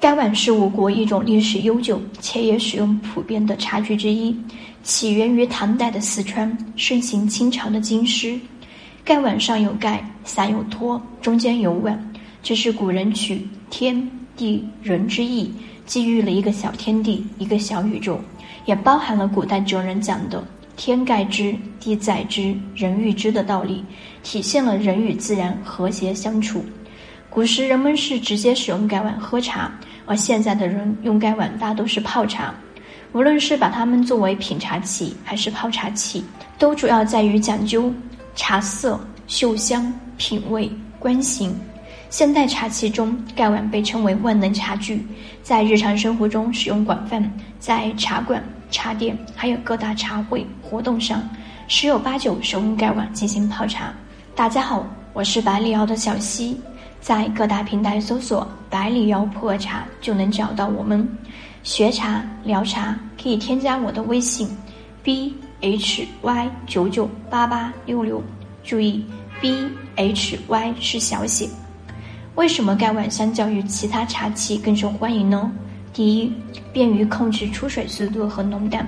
盖碗是我国一种历史悠久且也使用普遍的茶具之一，起源于唐代的四川，盛行清朝的京师。盖碗上有盖，下有托，中间有碗，这是古人取天地人之意，寄寓了一个小天地，一个小宇宙，也包含了古代哲人讲的“天盖之，地载之，人育之”的道理，体现了人与自然和谐相处。古时人们是直接使用盖碗喝茶。而现在的人用盖碗大都是泡茶，无论是把它们作为品茶器还是泡茶器，都主要在于讲究茶色、嗅香、品味、观形。现代茶器中，盖碗被称为万能茶具，在日常生活中使用广泛，在茶馆、茶店还有各大茶会活动上，十有八九使用盖碗进行泡茶。大家好，我是百里奥的小溪。在各大平台搜索“百里瑶普洱茶”就能找到我们。学茶聊茶可以添加我的微信：b h y 九九八八六六。注意，b h y 是小写。为什么盖碗相较于其他茶器更受欢迎呢？第一，便于控制出水速度和浓淡。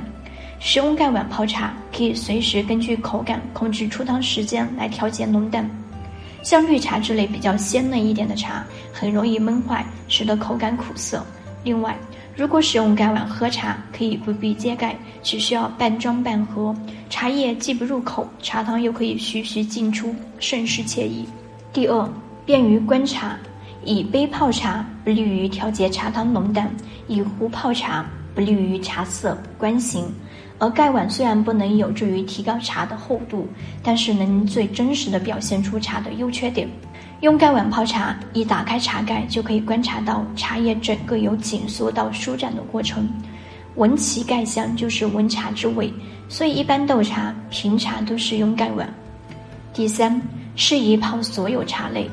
使用盖碗泡茶，可以随时根据口感控制出汤时间来调节浓淡。像绿茶之类比较鲜嫩一点的茶，很容易闷坏，使得口感苦涩。另外，如果使用盖碗喝茶，可以不必揭盖，只需要半装半喝，茶叶既不入口，茶汤又可以徐徐进出，甚是惬意。第二，便于观察，以杯泡茶不利于调节茶汤浓淡，以壶泡茶不利于茶色观形。而盖碗虽然不能有助于提高茶的厚度，但是能最真实的表现出茶的优缺点。用盖碗泡茶，一打开茶盖就可以观察到茶叶整个由紧缩到舒展的过程，闻其盖香就是闻茶之味。所以一般斗茶、评茶都是用盖碗。第三，适宜泡所有茶类。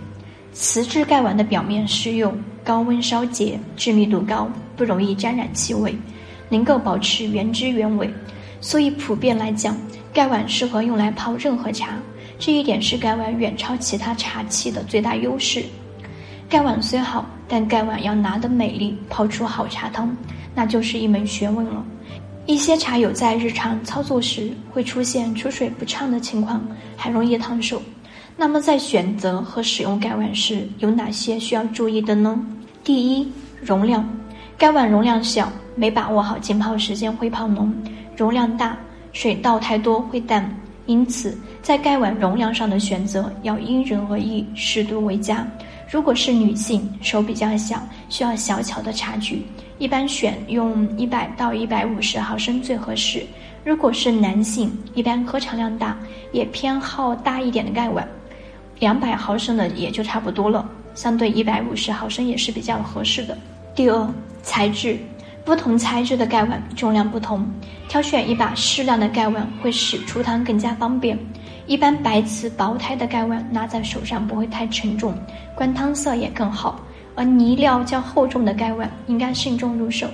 瓷质盖碗的表面适用高温烧结，致密度高，不容易沾染气味，能够保持原汁原味。所以普遍来讲，盖碗适合用来泡任何茶，这一点是盖碗远超其他茶器的最大优势。盖碗虽好，但盖碗要拿得美丽，泡出好茶汤，那就是一门学问了。一些茶友在日常操作时会出现出水不畅的情况，还容易烫手。那么在选择和使用盖碗时，有哪些需要注意的呢？第一，容量，盖碗容量小，没把握好浸泡时间会泡浓。容量大，水倒太多会淡，因此在盖碗容量上的选择要因人而异，适度为佳。如果是女性，手比较小，需要小巧的茶具，一般选用一百到一百五十毫升最合适。如果是男性，一般喝茶量大，也偏好大一点的盖碗，两百毫升的也就差不多了，相对一百五十毫升也是比较合适的。第二，材质。不同材质的盖碗重量不同，挑选一把适量的盖碗会使出汤更加方便。一般白瓷薄胎的盖碗拿在手上不会太沉重，观汤色也更好。而泥料较厚重的盖碗应该慎重入手。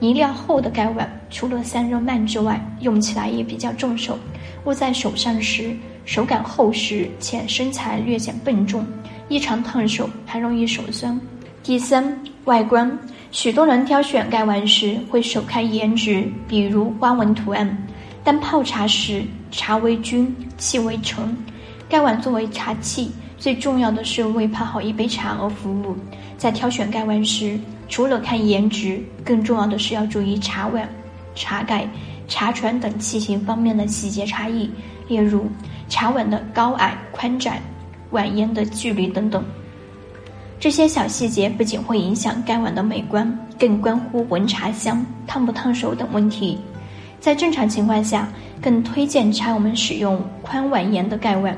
泥料厚的盖碗除了散热慢之外，用起来也比较重手，握在手上时手感厚实且身材略显笨重，异常烫手还容易手酸。第三，外观。许多人挑选盖碗时会首看颜值，比如花纹图案，但泡茶时茶为君，气为臣。盖碗作为茶器，最重要的是为泡好一杯茶而服务。在挑选盖碗时，除了看颜值，更重要的是要注意茶碗、茶盖、茶船等器型方面的细节差异，例如茶碗的高矮、宽窄、碗沿的距离等等。这些小细节不仅会影响盖碗的美观，更关乎闻茶香、烫不烫手等问题。在正常情况下，更推荐茶友们使用宽碗沿的盖碗。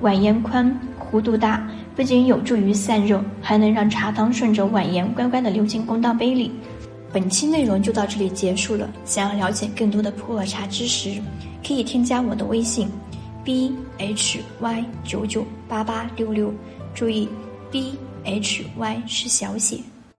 碗沿宽、弧度大，不仅有助于散热，还能让茶汤顺着碗沿乖乖地流进公道杯里。本期内容就到这里结束了。想要了解更多的普洱茶知识，可以添加我的微信：b h y 九九八八六六。注意，b。H Y 是小写。